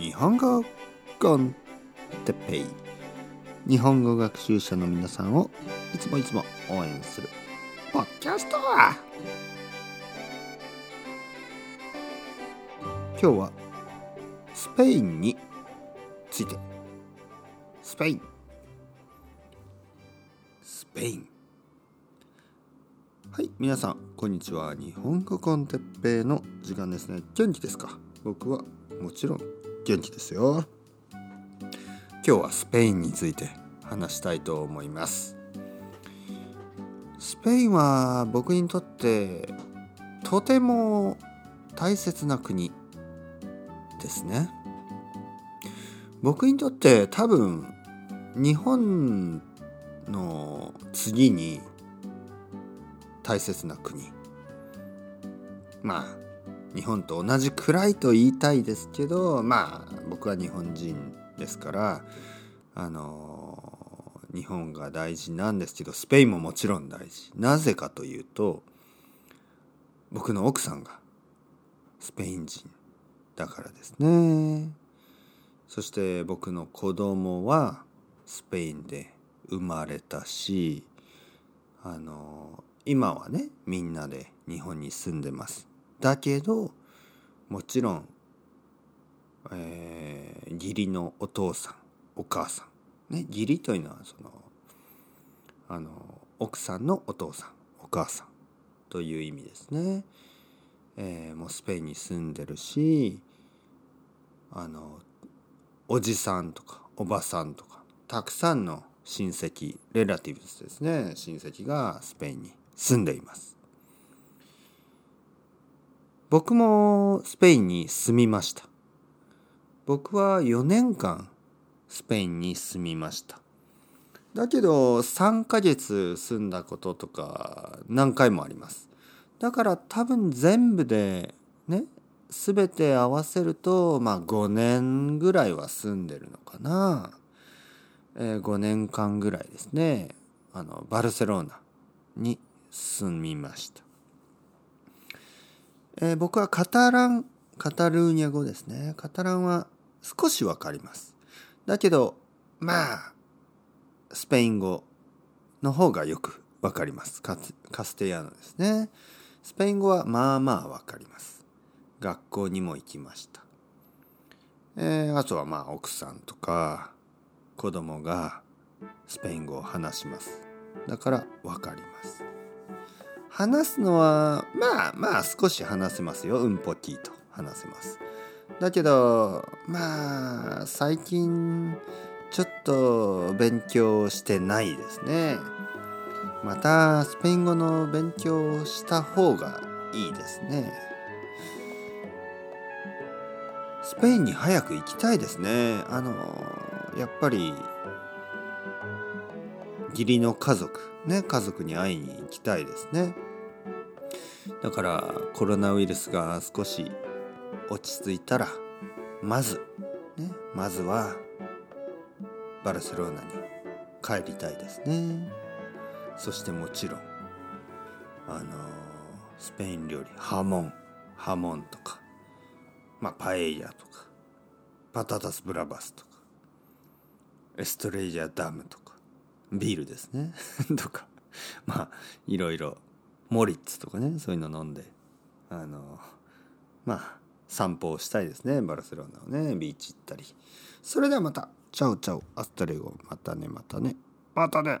日本語コンテペイ。日本語学習者の皆さんをいつもいつも応援するポッキャスト今日はスペインについて。スペイン。スペイン。はい皆さんこんにちは。日本語コンテッペイの時間ですね。元気ですか？僕はもちろん。元気ですよ。今日はスペインについて話したいと思います。スペインは僕にとってとても大切な国ですね。僕にとって多分日本の次に大切な国。まあ日本と同じくらいと言いたいですけどまあ僕は日本人ですからあの日本が大事なんですけどスペインももちろん大事。なぜかというと僕の奥さんがスペイン人だからですね。そして僕の子供はスペインで生まれたしあの今はねみんなで日本に住んでます。だけどもちろん、えー、義理のお父さんお母さんね義理というのはそのあの奥さんのお父さんお母さんという意味ですね。えー、もうスペインに住んでるしあのおじさんとかおばさんとかたくさんの親戚レラティブスですね親戚がスペインに住んでいます。僕もスペインに住みました。僕は4年間スペインに住みました。だけど3ヶ月住んだこととか何回もあります。だから多分全部でね全て合わせるとまあ5年ぐらいは住んでるのかな。えー、5年間ぐらいですねあのバルセロナに住みました。えー、僕はカタランカタルーニャ語ですね。カタランは少しわかります。だけどまあスペイン語の方がよくわかります。カステヤーノですね。スペイン語はまあまあわかります。学校にも行きました。えー、あとはまあ奥さんとか子供がスペイン語を話します。だからわかります。話すのはまあまあ少し話せますよ。うんぽきと話せます。だけどまあ最近ちょっと勉強してないですね。またスペイン語の勉強した方がいいですね。スペインに早く行きたいですね。あのやっぱり義理の家族ね家族に会いに行きたいですね。だからコロナウイルスが少し落ち着いたらまずねまずはバルセロナに帰りたいですね。そしてもちろんあのスペイン料理ハモンハモンとかまあパエイヤとかパタタスブラバスとかエストレイジャダムとかビールですね。とか。まあいろいろ。モリッツとかね。そういうの飲んで。あのまあ散歩をしたいですね。バルセロナをね。ビーチ行ったり。それではまた。チャウチャウアスタレゴ。またねまたね。またね。